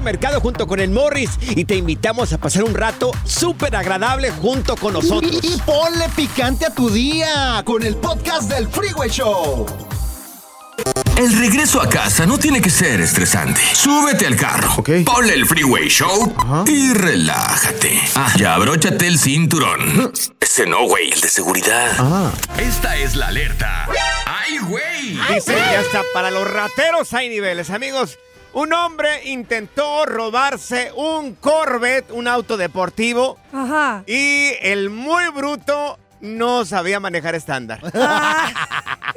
Mercado junto con el Morris y te invitamos a pasar un rato súper agradable junto con nosotros. Y, y ponle picante a tu día con el podcast del Freeway Show. El regreso a casa no tiene que ser estresante. Súbete al carro, ponle el Freeway Show y relájate. Ah, ya abróchate el cinturón. Ese no, güey, el de seguridad. Esta es la alerta. ¡Ay, güey! Dice que hasta para los rateros hay niveles, amigos. Un hombre intentó robarse un Corvette, un auto deportivo. Ajá. Y el muy bruto no sabía manejar estándar.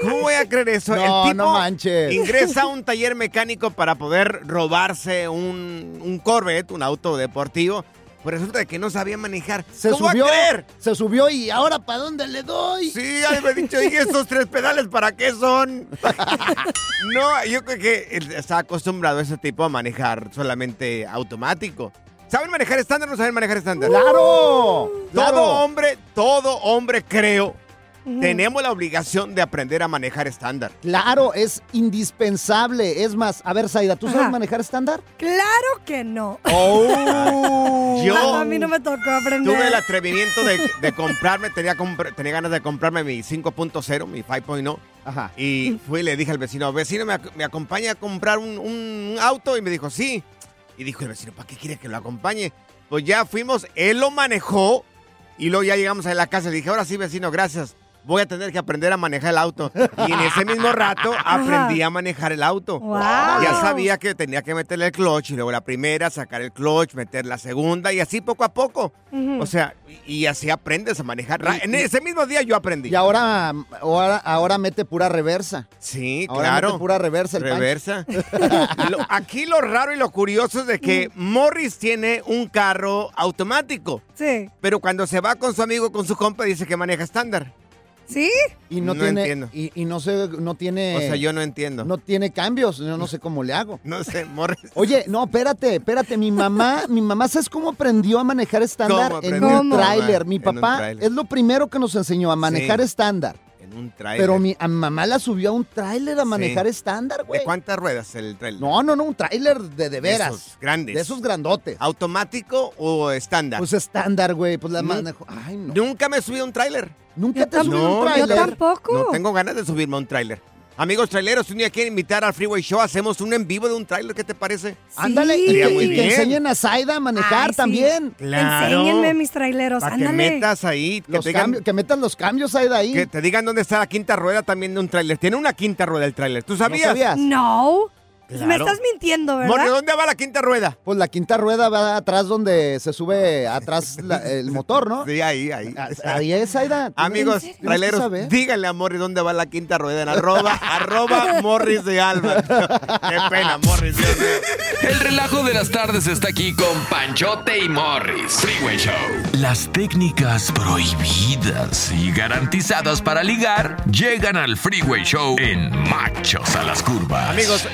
¿Cómo voy a creer eso? No, el tipo no manches. ingresa a un taller mecánico para poder robarse un, un Corvette, un auto deportivo. Pues resulta que no sabía manejar. Se ¿Cómo subió, a creer? se subió y ahora ¿para dónde le doy? Sí, ya me he dicho, ¿y estos tres pedales para qué son? no, yo creo que está acostumbrado ese tipo a manejar solamente automático. ¿Saben manejar estándar o no saben manejar estándar? ¡Claro! claro. Todo hombre, todo hombre creo, tenemos la obligación de aprender a manejar estándar. Claro, es indispensable. Es más, a ver, Zaida, ¿tú sabes Ajá. manejar estándar? Claro que no. ¡Oh! Yo a mí no me tocó aprender. tuve el atrevimiento de, de comprarme, tenía, tenía ganas de comprarme mi 5.0, mi 5.0. Ajá. Y fui y le dije al vecino, vecino, ¿me, ac- me acompaña a comprar un, un auto? Y me dijo, sí. Y dijo el vecino, ¿para qué quiere que lo acompañe? Pues ya fuimos, él lo manejó y luego ya llegamos a la casa y le dije, ahora sí, vecino, gracias. Voy a tener que aprender a manejar el auto. Y en ese mismo rato aprendí a manejar el auto. Wow. Ya sabía que tenía que meterle el clutch y luego la primera, sacar el clutch, meter la segunda y así poco a poco. O sea, y y así aprendes a manejar. En ese mismo día yo aprendí. Y ahora, ahora, ahora mete pura reversa. Sí, Ahora claro. mete pura reversa el. Reversa. Lo- aquí lo raro y lo curioso es de que Mm. Morris tiene un carro automático, Sí. pero cuando se va con su amigo, con su compa, dice que maneja estándar. ¿Sí? Y no, No tiene, entiendo. y, y no sé, no tiene, O sea, yo no entiendo. No, no tiene cambios. Yo no sé cómo le hago. sé, Morris. Oye, no, espérate, espérate. Mi mamá, mi mamá, ¿sabes cómo aprendió a manejar estándar? ¿Cómo En un ¿Cómo? tráiler. Mi En papá es lo primero que nos enseñó a manejar Sí. estándar. En un trailer. Pero mi, a mamá la subió a un tráiler a Sí. manejar estándar, güey. ¿De cuántas ruedas el trailer? No, no, no, un tráiler de de veras. esos grandes. De esos grandotes. ¿Automático o estándar? Pues estándar, güey. Pues la Mm. manejo. Ay, no. Nunca me subí a un tráiler. Nunca te subido a un Yo tráiler. tampoco. No tengo ganas de subirme a un tráiler. Amigos traileros, si un día quieren invitar al Freeway Show, hacemos un en vivo de un tráiler. ¿Qué te parece? Ándale, y, que, muy y que bien. enseñen a Zaida a manejar Ay, sí. también. Enséñenme mis traileros. Para que Ándale. metas ahí, que Los te, digan, cambios, que metan los cambios, Zaida, ahí. que te digan dónde está la quinta rueda también de un tráiler. Tiene una quinta rueda el tráiler. ¿Tú ¿No sabías? sabías? Me estás mintiendo, ¿verdad? Morris, ¿dónde va la quinta rueda? Pues la quinta rueda va atrás donde se sube atrás la- el motor, ¿no? Sí, ahí, ahí. Ahí es, Aida. ¿Tú Amigos, traileros, díganle a Morris dónde va la quinta rueda en arroba, arroba Morris de Alba. Qué pena, Morris. Dios mío. El relajo de las tardes está aquí con Panchote y Morris. Freeway Show. Las técnicas prohibidas y garantizadas para ligar llegan al Freeway Show en Machos a las Curvas. Amigos,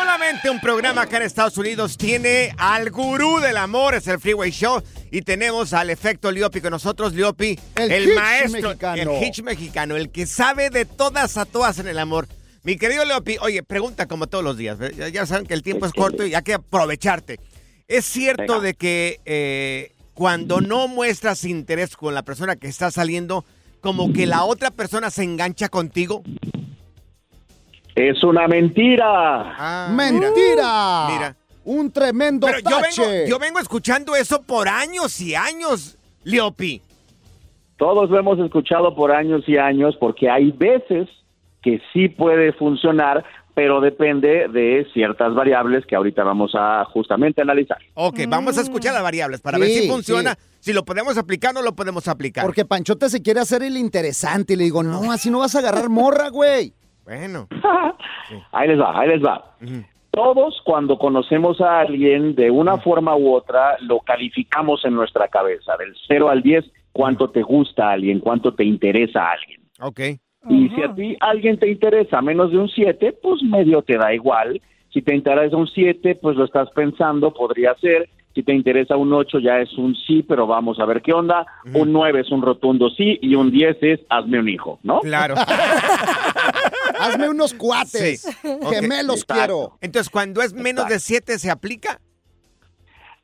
solamente un programa acá en Estados Unidos tiene al gurú del amor, es el Freeway Show. Y tenemos al efecto Liopi con nosotros, Liopi, El maestro, mexicano. el hitch mexicano, el que sabe de todas a todas en el amor. Mi querido Liopi, oye, pregunta como todos los días. Ya, ya saben que el tiempo es corto y hay que aprovecharte. ¿Es cierto Venga. de que eh, cuando no muestras interés con la persona que está saliendo, como que la otra persona se engancha contigo? Es una mentira. Ah, ¡Mentira! Mira. Un tremendo Pero yo tache. vengo, yo vengo escuchando eso por años y años, Liopi. Todos lo hemos escuchado por años y años porque hay veces que sí puede funcionar, pero depende de ciertas variables que ahorita vamos a justamente analizar. Ok, vamos a escuchar las variables para Sí, ver si funciona, sí. si lo podemos aplicar o no lo podemos aplicar. Porque Panchote se quiere hacer el interesante y le digo, no, así no vas a agarrar morra, güey. Bueno. Ahí les va, ahí les va. Todos cuando conocemos a alguien de una forma u otra lo calificamos en nuestra cabeza, del 0 al 10, cuánto te gusta a alguien, cuánto te interesa a alguien. Ok. Y si a ti alguien te interesa menos de un 7, pues medio te da igual. Si te interesa un 7, pues lo estás pensando, podría ser. Si te interesa un 8, ya es un sí, pero vamos a ver qué onda. Un 9 es un rotundo sí y un 10 es hazme un hijo, ¿no? Claro. Hazme unos cuates. Sí. Ok. Gemelos Exacto. quiero. Entonces, cuando es menos de 7, ¿se aplica?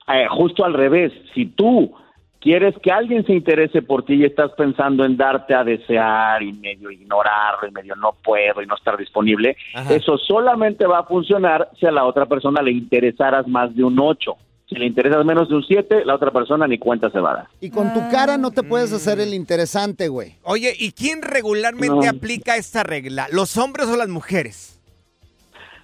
Eh, justo al revés, si tú quieres que alguien se interese por ti y estás pensando en darte a desear y medio ignorarlo y medio no puedo y no estar disponible, Ajá. eso solamente va a funcionar si a la otra persona le interesaras más de un 8. Si le interesas menos de un 7, la otra persona ni cuenta se va a dar. Y con tu cara no te puedes hacer el interesante, güey. Oye, ¿y quién regularmente No. aplica esta regla? ¿Los hombres o las mujeres?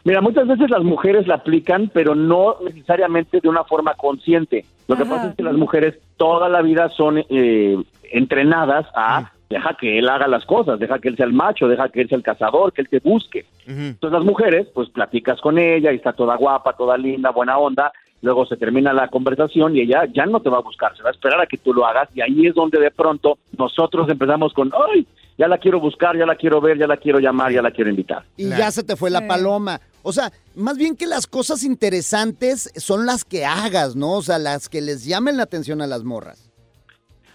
Mira, muchas veces las mujeres la aplican, pero no necesariamente de una forma consciente. Lo que Ajá. pasa es que las mujeres toda la vida son eh, entrenadas a deja que él haga las cosas, deja que él sea el macho, deja que él sea el cazador, que él te busque. Entonces las mujeres, pues platicas con ella y está toda guapa, toda linda, buena onda, luego se termina la conversación y ella ya no te va a buscar, se va a esperar a que tú lo hagas y ahí es donde de pronto nosotros empezamos con, ay, ya la quiero buscar, ya la quiero ver, ya la quiero llamar, ya la quiero invitar. Y ya se te fue la paloma. O sea, más bien que las cosas interesantes son las que hagas, ¿no? O sea, las que les llamen la atención a las morras.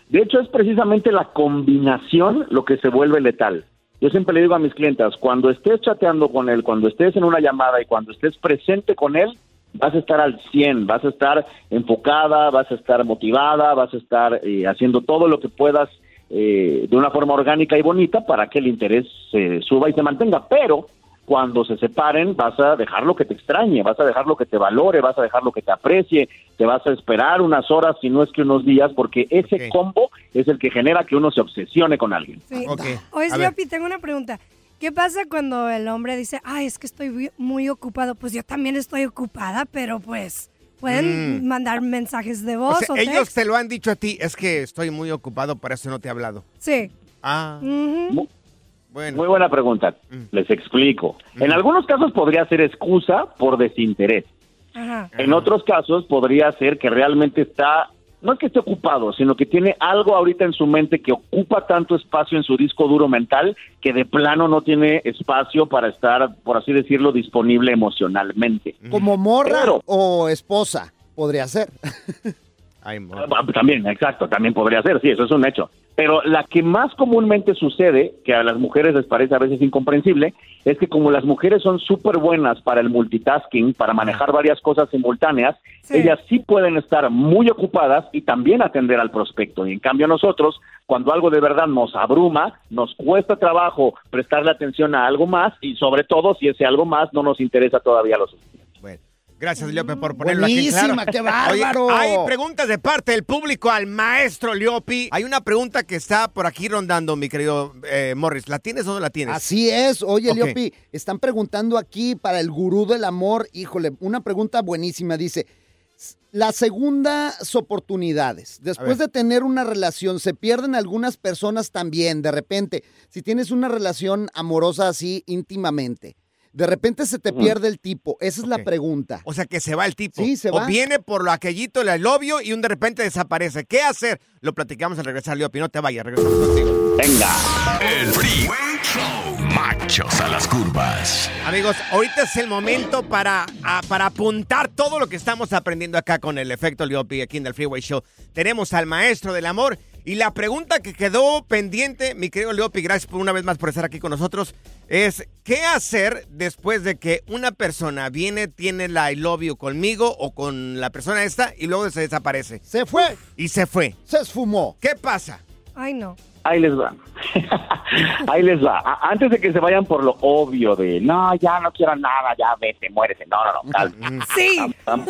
De hecho, es precisamente la combinación lo que se vuelve letal. Yo siempre le digo a mis clientas, cuando estés chateando con él, cuando estés en una llamada y cuando estés presente con él, vas a estar al 100, vas a estar enfocada, vas a estar motivada, vas a estar eh, haciendo todo lo que puedas eh, de una forma orgánica y bonita para que el interés se suba y se mantenga. Pero cuando se separen, vas a dejar lo que te extrañe, vas a dejar lo que te valore, vas a dejar lo que te aprecie, te vas a esperar unas horas, si no es que unos días, porque ese combo es el que genera que uno se obsesione con alguien. Sí. Ok, Oye. Sloppy, tengo una pregunta. ¿Qué pasa cuando el hombre dice, ay, es que estoy muy- muy ocupado? Pues yo también estoy ocupada, pero pues pueden Mm. mandar mensajes de O voz sea, o, ellos text? te lo han dicho a ti, es que estoy muy ocupado, por eso no te he hablado. Sí. Ah, Ujú. Mu- bueno. Muy buena pregunta, Mm. les explico. En algunos casos podría ser excusa por desinterés. Ajá. En otros casos podría ser que realmente está, no es que esté ocupado, sino que tiene algo ahorita en su mente que ocupa tanto espacio en su disco duro mental que de plano no tiene espacio para estar, por así decirlo, disponible emocionalmente. Como morra Pero- o esposa, podría ser. Mo- Ah, También, exacto, también podría ser, sí, eso es un hecho. Pero la que más comúnmente sucede, que a las mujeres les parece a veces incomprensible, es que como las mujeres son súper buenas para el multitasking, para manejar varias cosas simultáneas, Sí. ellas sí pueden estar muy ocupadas y también atender al prospecto. Y en cambio nosotros, cuando algo de verdad nos abruma, nos cuesta trabajo prestarle atención a algo más y sobre todo si ese algo más no nos interesa todavía lo suficiente. Gracias, Leopi, por ponerlo aquí en Buenísima, claro. qué bárbaro. Oye, hay preguntas de parte del público al maestro Leopi. Hay una pregunta que está por aquí rondando, mi querido eh, Morris. ¿La tienes o no la tienes? Así es. Oye, Ok. Leopi, están preguntando aquí para el gurú del amor. Híjole, una pregunta buenísima. Dice, las segundas oportunidades. Después de tener una relación, se pierden algunas personas también. De repente, si tienes una relación amorosa así íntimamente, de repente se te pierde el tipo. Esa es la pregunta. O sea, que se va el tipo. Sí, se O va. viene por lo aquellito, el obvio, y un de repente desaparece. ¿Qué hacer? Lo platicamos al regresar, Leopi. No te vayas, regresamos contigo. Venga. El Freeway Show. Machos a las curvas. Amigos, ahorita es el momento para, a- para apuntar todo lo que estamos aprendiendo acá con el efecto Leopi aquí en el Freeway Show. Tenemos al maestro del amor y la pregunta que quedó pendiente, mi querido Leopi, gracias por una vez más por estar aquí con nosotros, es ¿qué hacer después de que una persona viene, tiene la I love you conmigo o con la persona esta y luego se desaparece? Se fue. Y se fue. Se esfumó. ¿Qué pasa? Ay, no. Ahí les va. Ahí les va. A- Antes de que se vayan por lo obvio de, no, ya no quiero nada, ya vete, muérete. No, no, no, calma. Sí. Vamos,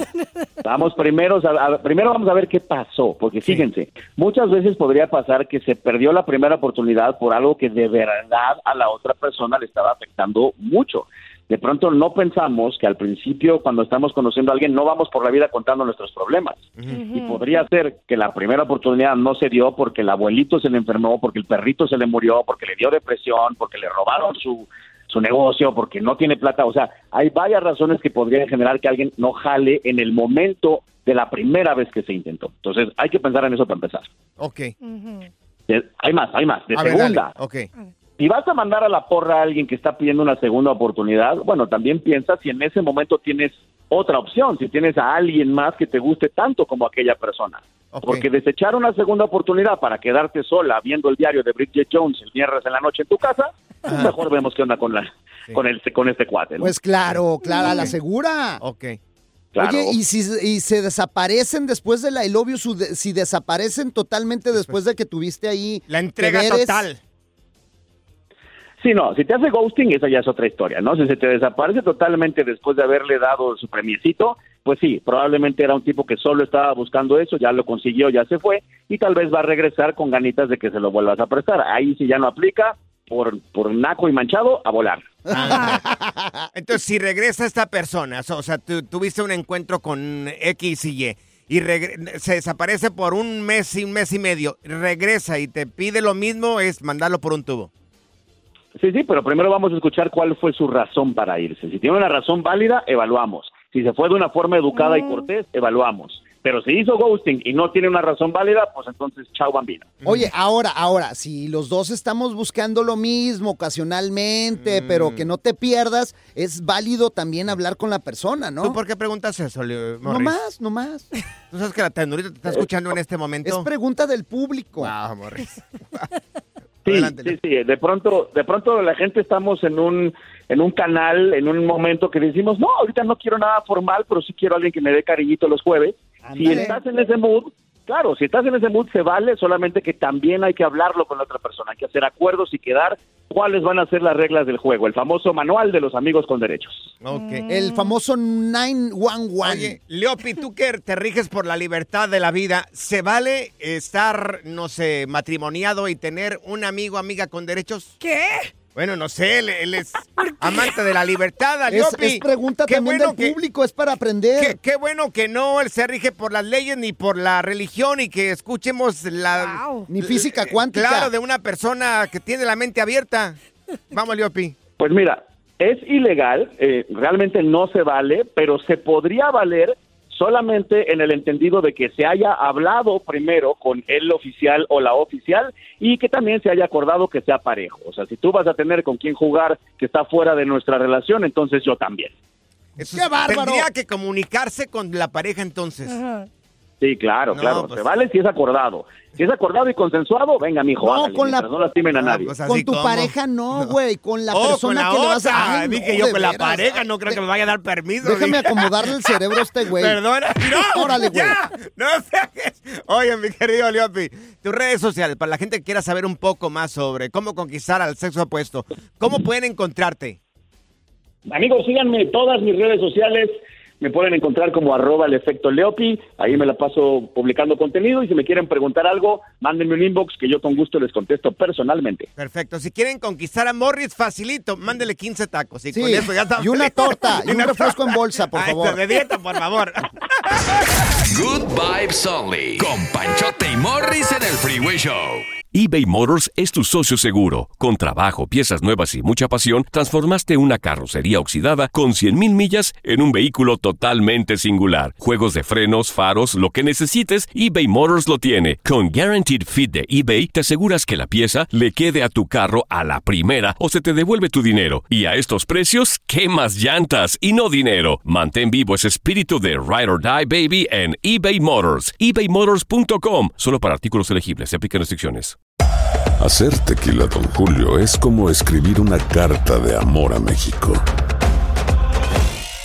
vamos primero, a- a- primero vamos a ver qué pasó, porque fíjense, muchas veces podría pasar que se perdió la primera oportunidad por algo que de verdad a la otra persona le estaba afectando mucho. De pronto no pensamos que al principio, cuando estamos conociendo a alguien, no vamos por la vida contando nuestros problemas. Y podría ser que la primera oportunidad no se dio porque el abuelito se le enfermó, porque el perrito se le murió, porque le dio depresión, porque le robaron su, su negocio, porque no tiene plata. O sea, hay varias razones que podrían generar que alguien no jale en el momento de la primera vez que se intentó. Entonces, hay que pensar en eso para empezar. Ok. De- hay más, hay más. De A segunda, dale. Ok. Si vas a mandar a la porra a alguien que está pidiendo una segunda oportunidad, bueno, también piensa si en ese momento tienes otra opción, si tienes a alguien más que te guste tanto como aquella persona. Porque desechar una segunda oportunidad para quedarte sola viendo el diario de Bridget Jones el viernes en la noche en tu casa, pues mejor vemos qué onda con la con el con este cuate. ¿no? Pues claro, Clara, la segura. Ok. Claro. Oye, y si y se desaparecen después de la I love you, su de- si desaparecen totalmente después de que tuviste ahí La entrega total. Sí, no, si te hace ghosting, esa ya es otra historia, ¿no? Si se te desaparece totalmente después de haberle dado su premiecito, pues sí, probablemente era un tipo que solo estaba buscando eso, ya lo consiguió, ya se fue, y tal vez va a regresar con ganitas de que se lo vuelvas a prestar. Ahí sí ya no aplica, por, por naco y manchado, a volar. Entonces, si regresa esta persona, o sea, tú tuviste un encuentro con X y Y y se desaparece por un mes y un mes y medio, regresa y te pide lo mismo, es mandarlo por un tubo. Sí, sí, pero primero vamos a escuchar cuál fue su razón para irse. Si tiene una razón válida, evaluamos. Si se fue de una forma educada y cortés, evaluamos. Pero si hizo ghosting y no tiene una razón válida, pues entonces chao bambino. Oye, ahora, ahora, si los dos estamos buscando lo mismo ocasionalmente, pero que no te pierdas, es válido también hablar con la persona, ¿no? ¿Tú por qué preguntas eso, Leo- No Morris? más, no más. ¿Tú sabes que la ternurita te está escuchando en este momento? Es pregunta del público. Wow, Morris. Sí, sí, sí. De pronto, de pronto la gente estamos en un, en un canal, en un momento que decimos, no, ahorita no quiero nada formal, pero sí quiero a alguien que me dé cariñito los jueves. Si estás en ese mood, claro, si estás en ese mood se vale, solamente que también hay que hablarlo con la otra persona, hay que hacer acuerdos y quedar cuáles van a ser las reglas del juego, el famoso manual de los amigos con derechos. El famoso 911. Oye, Leopi, tú que te riges por la libertad de la vida, ¿se vale estar, no sé, matrimoniado y tener un amigo, amiga con derechos? ¿Qué? Bueno, no sé, él, él es amante de la libertad, Es, Leopi. es pregunta Qué también bueno del que- público, es para aprender. Qué, qué bueno que no él se rige por las leyes ni por la religión y que escuchemos la... Ni física cuántica. Claro, de una persona que tiene la mente abierta. Vamos, Leopi. Pues mira, es ilegal, eh, realmente no se vale, pero se podría valer solamente en el entendido de que se haya hablado primero con el oficial o la oficial y que también se haya acordado que sea parejo. O sea, si tú vas a tener con quién jugar que está fuera de nuestra relación, entonces yo también. Eso ¡Qué bárbaro! Tendría que comunicarse con la pareja entonces. Sí, claro, No, claro. pues- Se vale si es acordado. Si es acordado y consensuado, venga, mijo, No, con la- no lastimen a nadie. pues con tu como. pareja no, güey, con la oh, persona con la que le vas otra. a... Ay, Dije no, yo con la veras. pareja, no creo que me vaya a dar permiso. Déjame dije. acomodarle el cerebro a este güey. Perdona. No, Órale, güey. ya. No. Oye, mi querido Leopi, tus redes sociales, para la gente que quiera saber un poco más sobre cómo conquistar al sexo opuesto, ¿cómo pueden encontrarte? Amigos, síganme en todas mis redes sociales me pueden encontrar como arroba el efecto Leopi, ahí me la paso publicando contenido y si me quieren preguntar algo, mándenme un inbox que yo con gusto les contesto personalmente. Perfecto. Si quieren conquistar a Morris, facilito, mándele 15 tacos. Y, Sí, con eso ya está y una feliz. torta, y un refresco en bolsa, por Ay, favor. De dieta, por favor. Good Vibes Only. Con Panchote y Morris en el Freeway Show. eBay Motors es tu socio seguro. Con trabajo, piezas nuevas y mucha pasión, transformaste una carrocería oxidada con 100.000 millas en un vehículo totalmente singular. Juegos de frenos, faros, lo que necesites, eBay Motors lo tiene. Con Guaranteed Fit de eBay, te aseguras que la pieza le quede a tu carro a la primera o se te devuelve tu dinero. Y a estos precios, ¿qué más llantas y no dinero? Mantén vivo ese espíritu de Ride or Die Baby en eBay Motors. ebaymotors.com. Solo para artículos elegibles. Se aplican restricciones. Hacer tequila, Don Julio, es como escribir una carta de amor a México.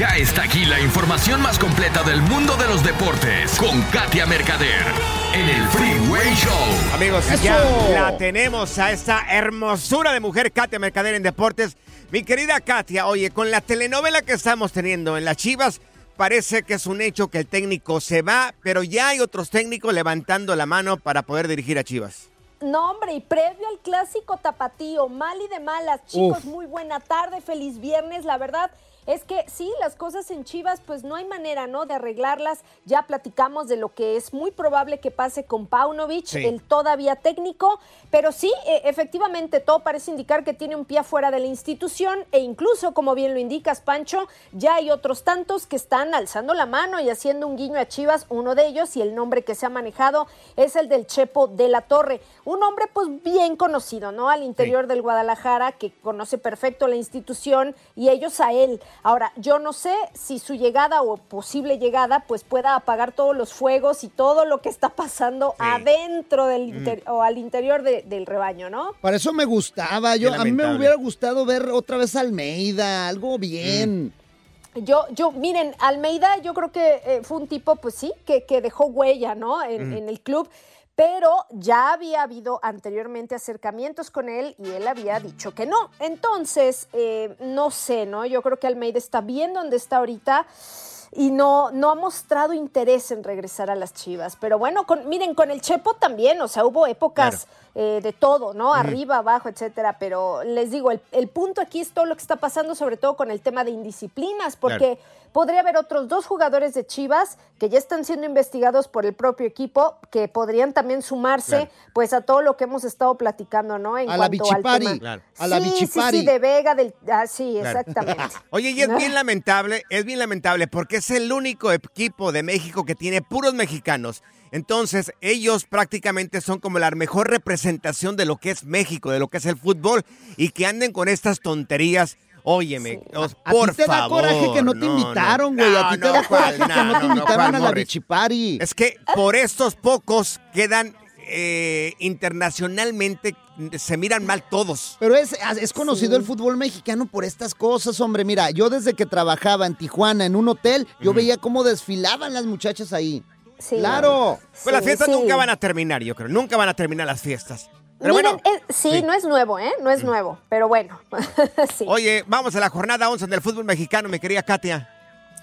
Ya está aquí la información más completa del mundo de los deportes con Katia Mercader en el Freeway Show. Amigos, ¡Eso! ya la tenemos a esta hermosura de mujer, Katia Mercader en Deportes. Mi querida Katia, oye, con la telenovela que estamos teniendo en las Chivas, parece que es un hecho que el técnico se va, pero ya hay otros técnicos levantando la mano para poder dirigir a Chivas. No, hombre, y previo al clásico tapatío, mal y de malas, chicos, Uf. muy buena tarde, feliz viernes, la verdad. Es que sí, las cosas en Chivas, pues no hay manera, ¿no? De arreglarlas. Ya platicamos de lo que es muy probable que pase con Paunovic, Sí. el todavía técnico, pero sí, e- efectivamente, todo parece indicar que tiene un pie afuera de la institución e incluso, como bien lo indicas, Pancho, ya hay otros tantos que están alzando la mano y haciendo un guiño a Chivas, uno de ellos, y el nombre que se ha manejado es el del Chepo de la Torre, un hombre pues bien conocido, ¿no? Al interior del Guadalajara, que conoce perfecto la institución y ellos a él. Ahora, yo no sé si su llegada o posible llegada pues pueda apagar todos los fuegos y todo lo que está pasando adentro del inter- o al interior de- del rebaño, ¿no? Para eso me gustaba. Yo, a mí me hubiera gustado ver otra vez a Almeida, algo bien. Yo, yo, miren, Almeida, yo creo que eh, fue un tipo, pues sí, que, que dejó huella, ¿no? En, Mm. en el club. Pero ya había habido anteriormente acercamientos con él y él había dicho que no. Entonces, eh, no sé, ¿no? Yo creo que Almeida está bien donde está ahorita y no, no ha mostrado interés en regresar a las Chivas. Pero bueno, miren, con el Chepo también, o sea, hubo épocas eh, de todo, ¿no? Arriba, abajo, etcétera. Pero les digo, el, el punto aquí es todo lo que está pasando, sobre todo con el tema de indisciplinas, porque podría haber otros dos jugadores de Chivas que ya están siendo investigados por el propio equipo, que podrían también sumarse, Claro. pues, a todo lo que hemos estado platicando, ¿no? En A la cuanto al Bichipari. tema. Claro. A la Sí, sí, Bichipari. Sí, de Vega, del... Ah, sí, exactamente. Oye, y es bien lamentable, es bien lamentable porque es el único equipo de México que tiene puros mexicanos. Entonces, ellos prácticamente son como la mejor representación de lo que es México, de lo que es el fútbol y que anden con estas tonterías. Óyeme, os- A por ti te da coraje que no te invitaron, güey. A ti te da coraje que no te invitaron ¿cuál, a la? Bichipari. Es que por estos pocos quedan eh, internacionalmente, se miran mal todos. Pero es, es conocido el fútbol mexicano por estas cosas, hombre. Mira, yo desde que trabajaba en Tijuana en un hotel, yo veía cómo desfilaban las muchachas ahí. Claro. Pues las fiestas nunca van a terminar, yo creo. Nunca van a terminar las fiestas. Pero Miren, bueno, eh, sí, no es nuevo, ¿eh? No es nuevo, pero bueno. sí. oye, vamos a la jornada 11 del fútbol mexicano, mi querida Katia.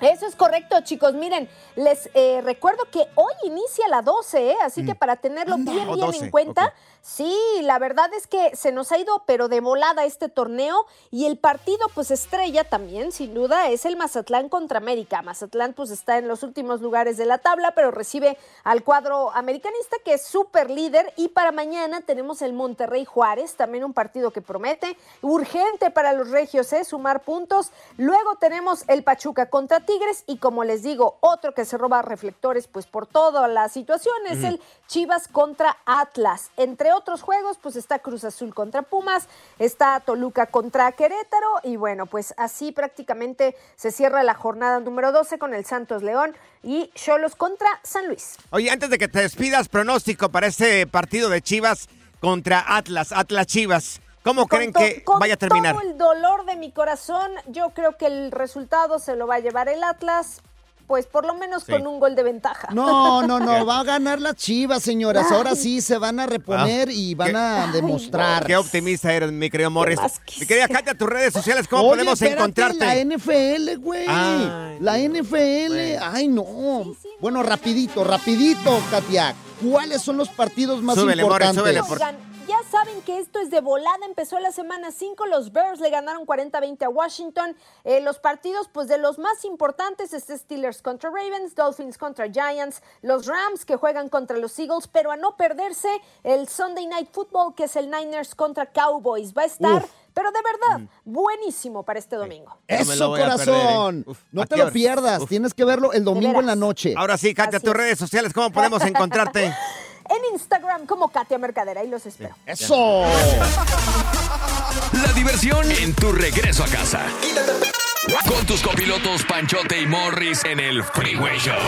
Eso es correcto, chicos. Miren, les eh, recuerdo que hoy inicia la 12, ¿eh? así que para tenerlo bien, Oh, bien 12, en cuenta, sí, la verdad es que se nos ha ido, pero de volada este torneo y el partido, pues estrella también, sin duda, es el Mazatlán contra América. Mazatlán, pues está en los últimos lugares de la tabla, pero recibe al cuadro americanista que es súper líder y para mañana tenemos el Monterrey Juárez, también un partido que promete, urgente para los regios, ¿eh? sumar puntos. Luego tenemos el Pachuca contra Tigres y como les digo, otro que se roba reflectores pues por toda la situación es el Chivas contra Atlas. Entre otros juegos pues está Cruz Azul contra Pumas, está Toluca contra Querétaro y bueno pues así prácticamente se cierra la jornada número 12 con el Santos León y Cholos contra San Luis. Oye, antes de que te despidas, pronóstico para este partido de Chivas contra Atlas, Atlas Chivas. ¿Cómo creen to- que con vaya a terminar? todo el dolor de mi corazón, yo creo que el resultado se lo va a llevar el Atlas, pues por lo menos Sí. con un gol de ventaja. No, no, no, va a ganar las chivas, señoras. Ahora sí se van a reponer y van a demostrar. Qué optimista eres, mi querido Morris. Mi querida Katia, tus redes sociales, ¿cómo Oye, podemos espérate, encontrarte? La NFL, güey. Ay, la NFL. Ay, no. Bueno, rapidito, rapidito, Katia. ¿Cuáles son los partidos más Súbele, Morris, importantes? súbele, por- saben que esto es de volada. Empezó la semana 5. Los Bears le ganaron 40-20 a Washington. Eh, los partidos, pues de los más importantes, es Steelers contra Ravens, Dolphins contra Giants, los Rams que juegan contra los Eagles, pero a no perderse el Sunday Night Football, que es el Niners contra Cowboys. Va a estar, Uf. pero de verdad, buenísimo para este domingo. Eso, perder, corazón. ¿eh? Uf, no ¿a te lo pierdas. Tienes que verlo el domingo en la noche. Ahora sí, Katia, tus redes sociales, ¿cómo podemos encontrarte? En Instagram como Katia Mercadera, ahí los espero. ¡Eso! La diversión en tu regreso a casa. Con tus copilotos Panchote y Morris en el Freeway Show.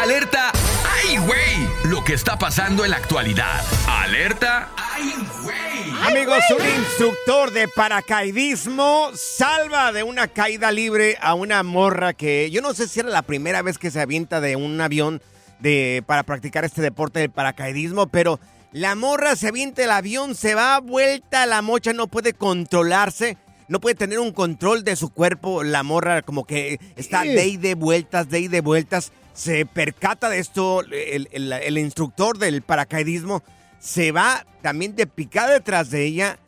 Alerta. ¡Ay, güey! Lo que está pasando en la actualidad. Alerta. ¡Ay, güey! Amigos, un instructor de paracaidismo salva de una caída libre a una morra que yo no sé si era la primera vez que se avienta de un avión de, para practicar este deporte del paracaidismo, pero la morra se avienta el avión, se va vuelta, la mocha no puede controlarse. No puede tener un control de su cuerpo. La morra como que está Sí. de y de vueltas, de y de vueltas. Se percata de esto el, el- el instructor del paracaidismo. Se va también de picada detrás de ella.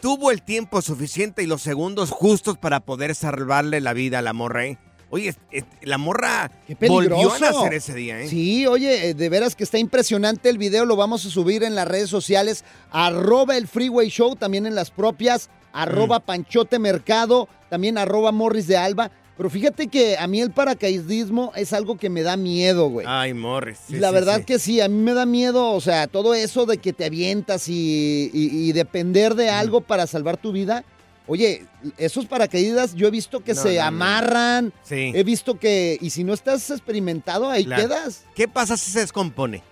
Tuvo el tiempo suficiente y los segundos justos para poder salvarle la vida a la morra. ¿eh? Oye, la morra Qué volvió a nacer ese día. ¿eh? Sí, oye, eh, de veras que está impresionante el video, lo vamos a subir en las redes sociales, arroba el Freeway Show, también en las propias, arroba Mm. Panchote Mercado, también arroba Morris de Alba. Pero fíjate que a mí el paracaidismo es algo que me da miedo, güey. Ay, Morris. sí, la sí, verdad sí. que sí, a mí me da miedo, o sea, todo eso de que te avientas y, y- y depender de algo para salvar tu vida. Oye, esos paracaídas yo he visto que No, se no, no. amarran, Sí. he visto que, y si no estás experimentado, ahí Claro. quedas. ¿Qué pasa si se descompone?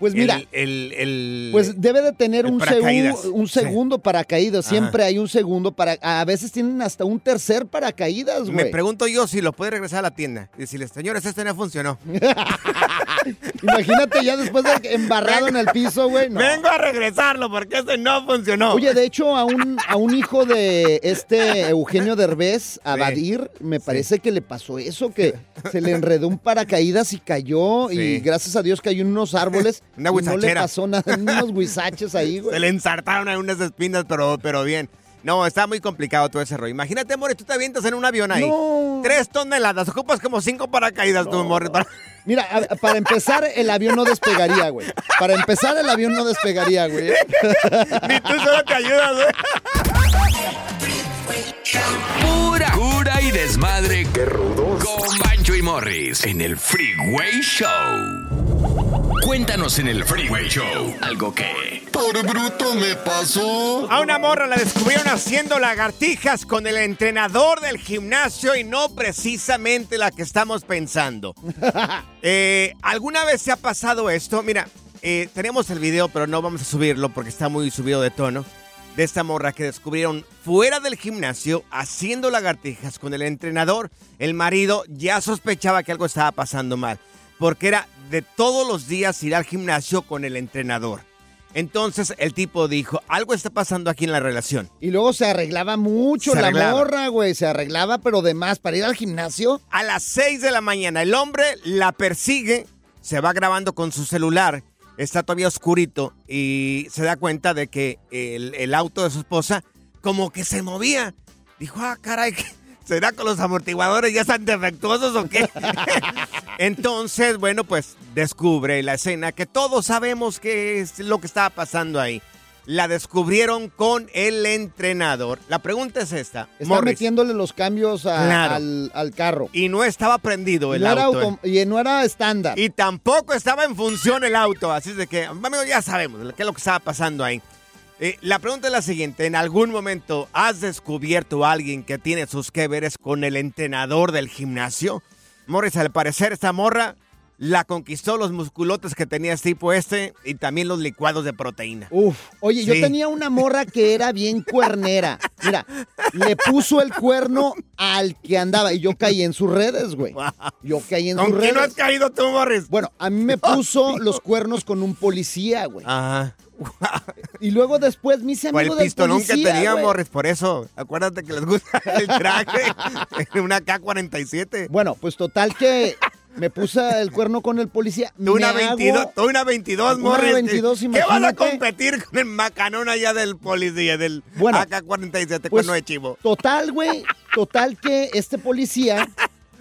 Pues mira, El, el- el- pues debe de tener un, paracaídas. segu- un Sí. segundo paracaídas, Ajá. siempre hay un segundo para, a veces tienen hasta un tercer paracaídas, Me güey. pregunto yo si lo puede regresar a la tienda. Y decirle, señores, este no funcionó. Imagínate ya después de embarrado en el piso, güey. no. Vengo a regresarlo porque este no funcionó. Oye, de hecho, a un, a un hijo de este Eugenio Derbez, a Sí. Badir, me parece que le pasó eso, que se le enredó un paracaídas y cayó, Sí. y gracias a Dios cayó en unos árboles. Una y no le huizachera. pasó nada, unos huizaches ahí, güey. Se le ensartaron ahí unas espinas, pero, pero bien. No, está muy complicado todo ese rollo. Imagínate, Morris, tú te avientas en un avión ahí. No. Tres toneladas, ocupas como cinco paracaídas tú, Morris. para- Mira, a- para empezar, el avión no despegaría, güey. Para empezar, el avión no despegaría, güey. Ni tú solo te ayudas, güey. Pura cura y desmadre. ¡Qué rudos! Con Bancho y Morris en el Freeway Show. Cuéntanos en el Freeway Show algo que... Por bruto me pasó. A una morra la descubrieron haciendo lagartijas con el entrenador del gimnasio y no precisamente la que estamos pensando. Eh, ¿Alguna vez se ha pasado esto? Mira, eh, tenemos el video, pero no vamos a subirlo porque está muy subido de tono. De esta morra que descubrieron fuera del gimnasio haciendo lagartijas con el entrenador. El marido ya sospechaba que algo estaba pasando mal. Porque era de todos los días ir al gimnasio con el entrenador. Entonces el tipo dijo, algo está pasando aquí en la relación. Y luego se arreglaba mucho Se la arreglaba. morra, güey. Se arreglaba, pero de más, para ir al gimnasio. A las 6 de la mañana el hombre la persigue, se va grabando con su celular, está todavía oscurito y se da cuenta de que el, el auto de su esposa como que se movía. Dijo, ah, caray, ¿qué- ¿será con los amortiguadores ya están defectuosos o qué? Entonces, bueno, pues descubre la escena que todos sabemos que es lo que estaba pasando ahí. La descubrieron con el entrenador. La pregunta es esta. Está Morris, metiéndole los cambios a- Claro. al, al carro. Y no estaba prendido el no era auto. autom- y no era estándar. Y tampoco estaba en función el auto. Así es de que, amigos, ya sabemos qué es lo que estaba pasando ahí. Eh, la pregunta es la siguiente. ¿En algún momento has descubierto a alguien que tiene sus que veres con el entrenador del gimnasio? Morris, al parecer, esta morra la conquistó los musculotes que tenía este tipo este y también los licuados de proteína. Uf, oye, yo tenía una morra que era bien cuernera. Mira, le puso el cuerno al que andaba y yo caí en sus redes, güey. Yo caí en ¿Con sus quién redes. no has caído tú, Morris? Bueno, a mí me puso los cuernos con un policía, güey. Ajá. Y luego después me hice Por amigo el del pistolón policía, que tenía güey. Morris, por eso. Acuérdate que les gusta el traje. una K-47. Bueno, pues total que me puse el cuerno con el policía. Tú una, Me hago- 22, tú una 22, Una Morris. 22, ¿Qué vas a competir con el macanón allá del policía, del Bueno, AK-47, pues, cuerno de chivo? Total, güey. Total que este policía,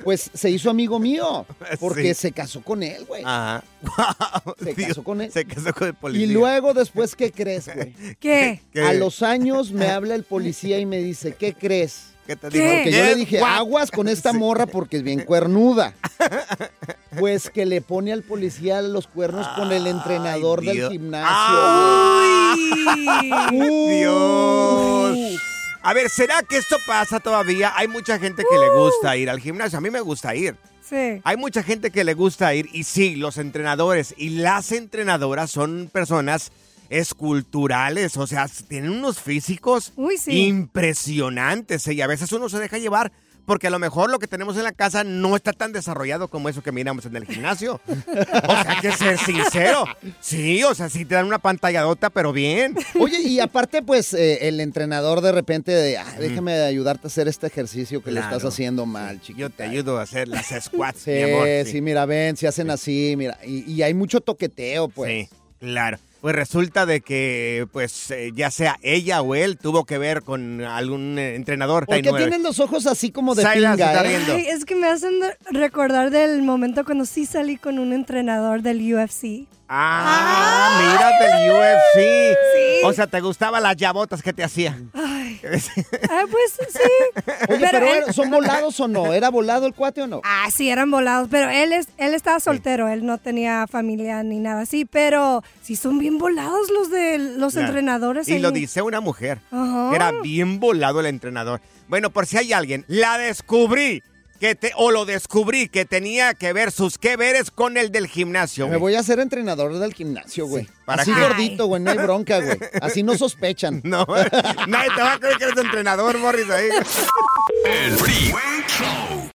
pues se hizo amigo mío. Porque Sí. se casó con él, güey. Ajá. Se casó con él. Se casó con el policía. Y luego después, ¿qué crees, güey? ¿Qué? ¿Qué? A los años me habla el policía y me dice, ¿qué crees? ¿Qué te dijo? Porque yo le dije, aguas con esta morra porque es bien cuernuda. Pues que le pone al policía los cuernos con el entrenador del gimnasio. Ay. Dios. A ver, ¿será que esto pasa todavía? Hay mucha gente que le gusta ir al gimnasio. A mí me gusta ir. Sí. Hay mucha gente que le gusta ir y sí, los entrenadores y las entrenadoras son personas esculturales, o sea, tienen unos físicos Uy, sí. impresionantes ¿eh? y a veces uno se deja llevar porque a lo mejor lo que tenemos en la casa no está tan desarrollado como eso que miramos en el gimnasio. O sea, hay que ser sincero. Sí, o sea, sí te dan una pantalladota, pero bien. Oye, y aparte, pues, eh, el entrenador de repente de, "Ah, déjame ayudarte a hacer este ejercicio que lo Claro. estás haciendo mal, chiquito. Yo te ayudo a hacer las squats, Sí, mi amor. sí, mira, ven, se hacen así, mira. Y, y hay mucho toqueteo, pues. Sí, claro. Pues resulta de que, pues, eh, ya sea ella o él tuvo que ver con algún eh, entrenador. ¿Por qué 39. tienen los ojos así como de se pinga, está eh? Ay, es que me hacen recordar del momento cuando sí salí con un entrenador del UFC. Ah, mira del UFC. Sí. O sea, ¿te gustaban las llabotas que te hacía? Ay, ah, pues sí. Oye, pero, él- ¿son volados o no? ¿Era volado el cuate o no? Ah, sí, eran volados, pero él es, él estaba soltero, él no tenía familia ni nada así, pero sí son bien volados los de los Claro. entrenadores. Y ahí. lo dice una mujer. Ajá. Que era bien volado el entrenador. Bueno, por si hay alguien, la descubrí. Que te, o lo descubrí que tenía que ver sus que veres con el del gimnasio. Me güey. voy a hacer entrenador del gimnasio, güey. ¿para Así qué? gordito, güey, no hay bronca, güey. Así no sospechan. No, nadie te va a creer que eres entrenador, Morris, ahí. El Freeway Show.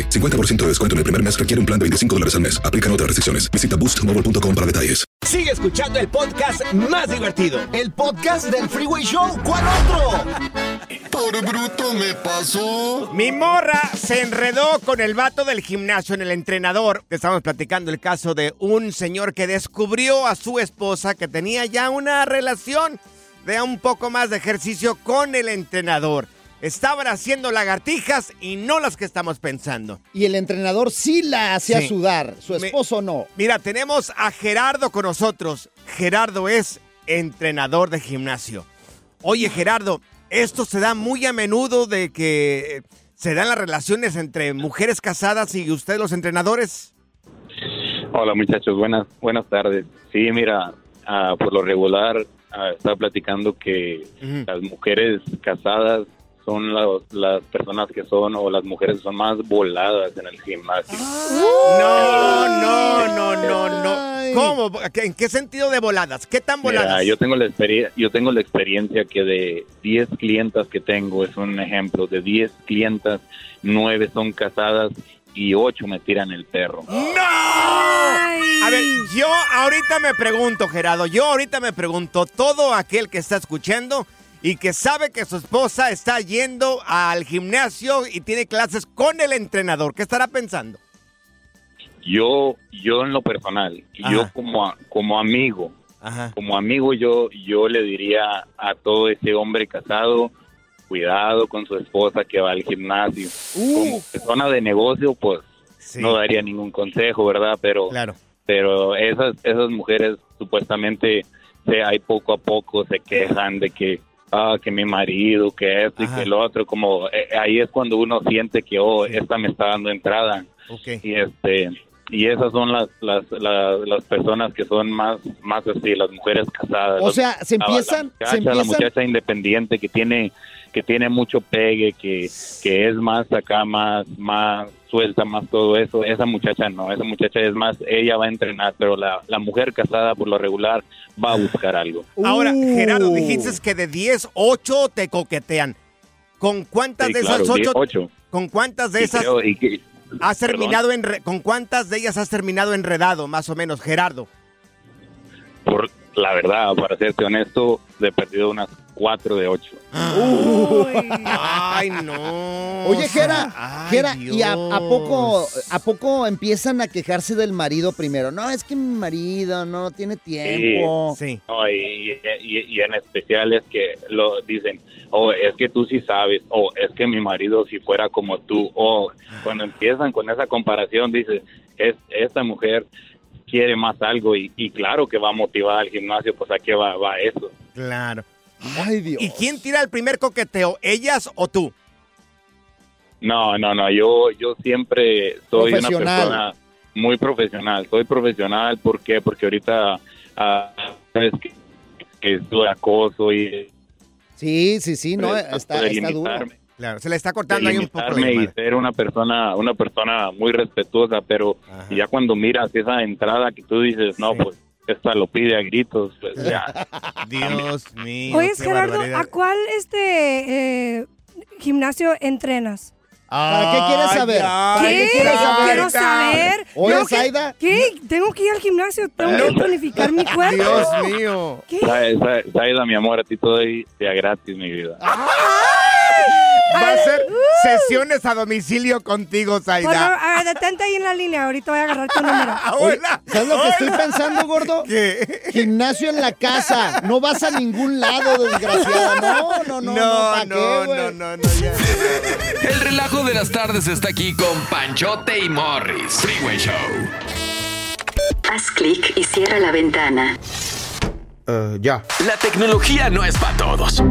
50% de descuento en el primer mes requiere un plan de 25 dólares al mes. Aplican otras restricciones. Visita boostmobile.com para detalles. Sigue escuchando el podcast más divertido. El podcast del Freeway Show. ¿Cuál otro? Por bruto me pasó. Mi morra se enredó con el vato del gimnasio en el entrenador. Estamos platicando el caso de un señor que descubrió a su esposa que tenía ya una relación de un poco más de ejercicio con el entrenador. Estaban haciendo lagartijas y no las que estamos pensando. Y el entrenador sí la hacía Sí. sudar, su Me- esposo no. Mira, tenemos a Gerardo con nosotros. Gerardo es entrenador de gimnasio. Oye, Gerardo, esto se da muy a menudo de que eh, se dan las relaciones entre mujeres casadas y ustedes los entrenadores. Hola muchachos, buenas buenas tardes. Sí, mira, ah, por lo regular ah, estaba platicando que las mujeres casadas son las, las personas que son o las mujeres son más voladas en el gimnasio. No, no, no, no, no. ¿Cómo? ¿En qué sentido de voladas? ¿Qué tan Mira, voladas? yo tengo la experiencia, yo tengo la experiencia que de 10 clientas que tengo, es un ejemplo, de 10 clientas, 9 son casadas y 8 me tiran el perro. A ver, yo ahorita me pregunto, Gerardo, yo ahorita me pregunto, todo aquel que está escuchando y que sabe que su esposa está yendo al gimnasio y tiene clases con el entrenador, ¿qué estará pensando? Yo, yo en lo personal, yo como, a- como amigo, como amigo yo, yo le diría a todo ese hombre casado, cuidado con su esposa que va al gimnasio. Como persona de negocio, pues no daría ningún consejo, ¿verdad? Pero, pero esas, esas mujeres supuestamente se, hay poco a poco se quejan de que ah, que mi marido, que esto y que lo otro, como eh, ahí es cuando uno siente que, oh, esta me está dando entrada. Y este y esas son las las, las, las personas que son más más así las mujeres casadas O sea, se la- empiezan- la se muchacha, la empiezan- muchacha independiente que tiene que tiene mucho pegue que que es más acá más más suelta más todo eso esa muchacha no esa muchacha es más ella va a entrenar pero la, la mujer casada por lo regular va a buscar algo Ahora, Uh. Gerardo, dijiste que de 10, 8 te coquetean. ¿Con cuántas Sí, de esas claro, 8? ocho. ¿Con cuántas de Y esas creo- y que- has terminado en ¿Con cuántas de ellas has terminado enredado, más o menos, Gerardo? por la verdad para serte honesto he perdido unas cuatro de ocho Ay, no. Oye, Jera, Ay, Jera, ¿y a, a poco a poco empiezan a quejarse del marido primero? No, es que mi marido no tiene tiempo. No, y, y- y en especial es que lo dicen, oh, es que tú sí sabes, o es que mi marido si fuera como tú, o cuando empiezan con esa comparación, dices, es, esta mujer quiere más algo y, y claro que va motivada al gimnasio, pues a qué va, va eso. Claro. Ay, Dios. ¿Y quién tira el primer coqueteo, ellas o tú? No, no, no, yo, yo siempre soy una persona muy profesional, soy profesional, ¿por qué? Porque ahorita, ah, sabes que, que es acoso y Sí, sí, sí, no, Pero está, está duro. Claro, se le está cortando ahí un poco limitarme y ser una persona una persona muy respetuosa pero ya cuando miras esa entrada que tú dices no pues esta lo pide a gritos pues ya Dios mío. Oye, qué Gerardo, barbaridad. ¿a cuál este eh, gimnasio entrenas? ¿Para qué quieres saber? ¿Para qué ¿Qué? quieres saber? Quiero saber. Oye, Zaida. ¿Qué? Tengo que ir al gimnasio, tengo que tonificar mi cuerpo. Dios mío. Saida mi amor a ti todo ahí sea gratis mi vida Va a ser sesiones a domicilio contigo, Por favor, Zaida. ah, detente ahí en la línea, ahorita voy a agarrar tu número. Oye, ¿Sabes lo que estoy pensando, gordo? Gimnasio en la casa. No vas a ningún lado, desgraciada. No, no, no. No, ¿pa' no, qué, güey? no, no, no, ya. El relajo de las tardes está aquí con Panchote y Morris. Freeway Show. Haz clic y cierra la ventana. ya. La tecnología no es para todos.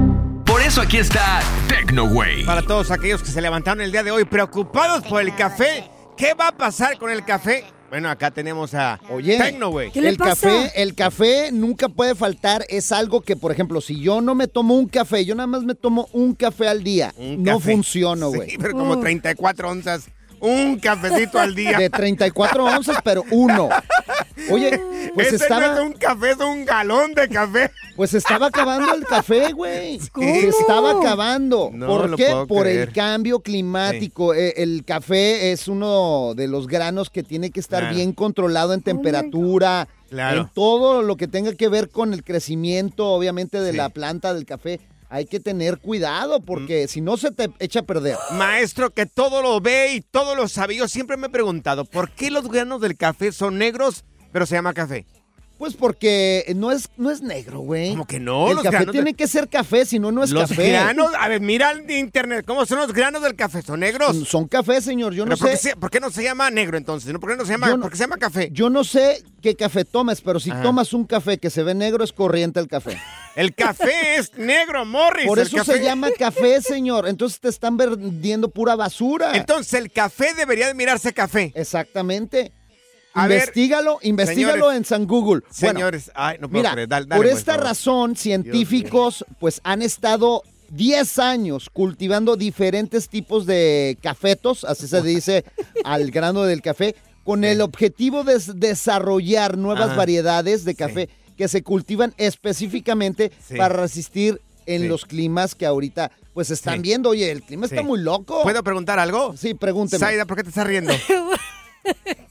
Por eso aquí está TecnoWay. Para todos aquellos que se levantaron el día de hoy preocupados por el café, ¿qué va a pasar con el café? Bueno, acá tenemos a Oye, Tecnoway. el café, el café nunca puede faltar. Es algo que, por ejemplo, si yo no me tomo un café, yo nada más me tomo un café al día, no café. funciona, güey. Sí, pero como 34 onzas, un cafecito al día. De 34 onzas, pero uno. Oye, pues estaba, no es un café, es un galón de café. pues estaba acabando el café, güey. Se estaba acabando. No ¿Por qué? Por creer. el cambio climático. Eh, el café es uno de los granos que tiene que estar Claro. bien controlado en temperatura, Claro. en todo lo que tenga que ver con el crecimiento, obviamente, de la planta del café. Hay que tener cuidado Mm. porque si no se te echa a perder. Maestro que todo lo ve y todo lo sabe. Yo siempre me he preguntado, ¿por qué los granos del café son negros, pero se llama café? Pues porque no es, no es negro, güey. ¿Cómo que no? El Los café granos de- tiene que ser café, si no, no es los café. granos, a ver, mira en internet, ¿cómo son los granos del café? ¿Son negros? Son café, señor. Yo Pero no ¿por, qué sé. se- por qué no se llama negro entonces? ¿Por qué no se llama, Yo no- por qué se llama café? Yo no sé qué café tomes, pero si Ajá. tomas un café que se ve negro, es corriente el café. El café es negro, Morris. Por el eso se llama café, señor. Entonces te están vendiendo pura basura. Entonces el café debería de mirarse café. Exactamente. A ver, investígalo, señores, en San Google. Bueno, Señores, ay, no puedo mira, creer. Dale- dale, por esta razón, científicos pues han estado 10 años cultivando diferentes tipos de cafetos, así se dice al grano del café, con el objetivo de desarrollar nuevas Ajá. variedades de café que se cultivan específicamente Sí. para resistir en Sí. los climas que ahorita pues están Sí. viendo. Oye, el clima está muy loco. ¿Puedo preguntar algo? Sí, pregúnteme. Saida, ¿por qué te estás riendo?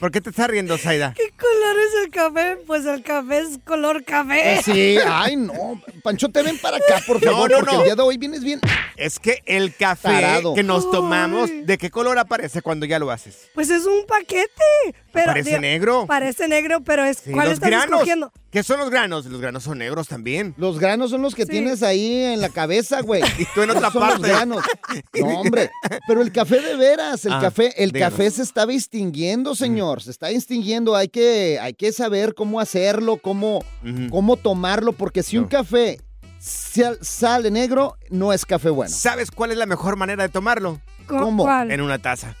¿Por qué te estás riendo, Saida? ¿Qué color es el café? Pues el café es color café. Eh, sí, ay no. Pancho, te ven para acá, por No, favor, no, porque no. el día de hoy vienes bien. Es que el café Tarado. que nos tomamos, ¿de qué color aparece cuando ya lo haces? Pues es un paquete. Pero, Parece digo, negro. Parece negro, pero es Sí, ¿cuál los estás granos. escogiendo? ¿Qué son los granos? Los granos son negros también. Los granos son los que Sí. tienes ahí en la cabeza, güey. Y tú en otra son los parte. granos. No, hombre. Pero el café de veras, el Ah, café, el díganos. café se está distinguiendo, señor. Se está distinguiendo. Hay que, hay que saber cómo hacerlo, cómo, cómo tomarlo, porque si un café sal- sale negro, no es café bueno. ¿Sabes cuál es la mejor manera de tomarlo? ¿Cómo? ¿Cuál? En una taza.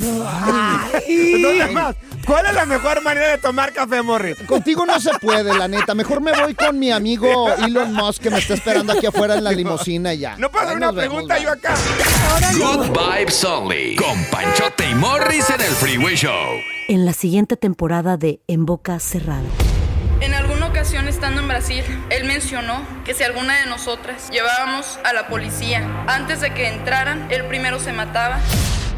Ay. No, nada más. ¿Cuál es la mejor manera de tomar café, Morris? Contigo no se puede, la neta. Mejor me voy con mi amigo Elon Musk que me está esperando aquí afuera en la limusina y ya. No puedo hacer una vemos, pregunta yo acá. Good Vibes Only. Con Panchote y Morris en el Freeway Show. En la siguiente temporada de En Boca Cerrada. En alguna ocasión estando en Brasil, él mencionó que si alguna de nosotras llevábamos a la policía antes de que entraran, él primero se mataba.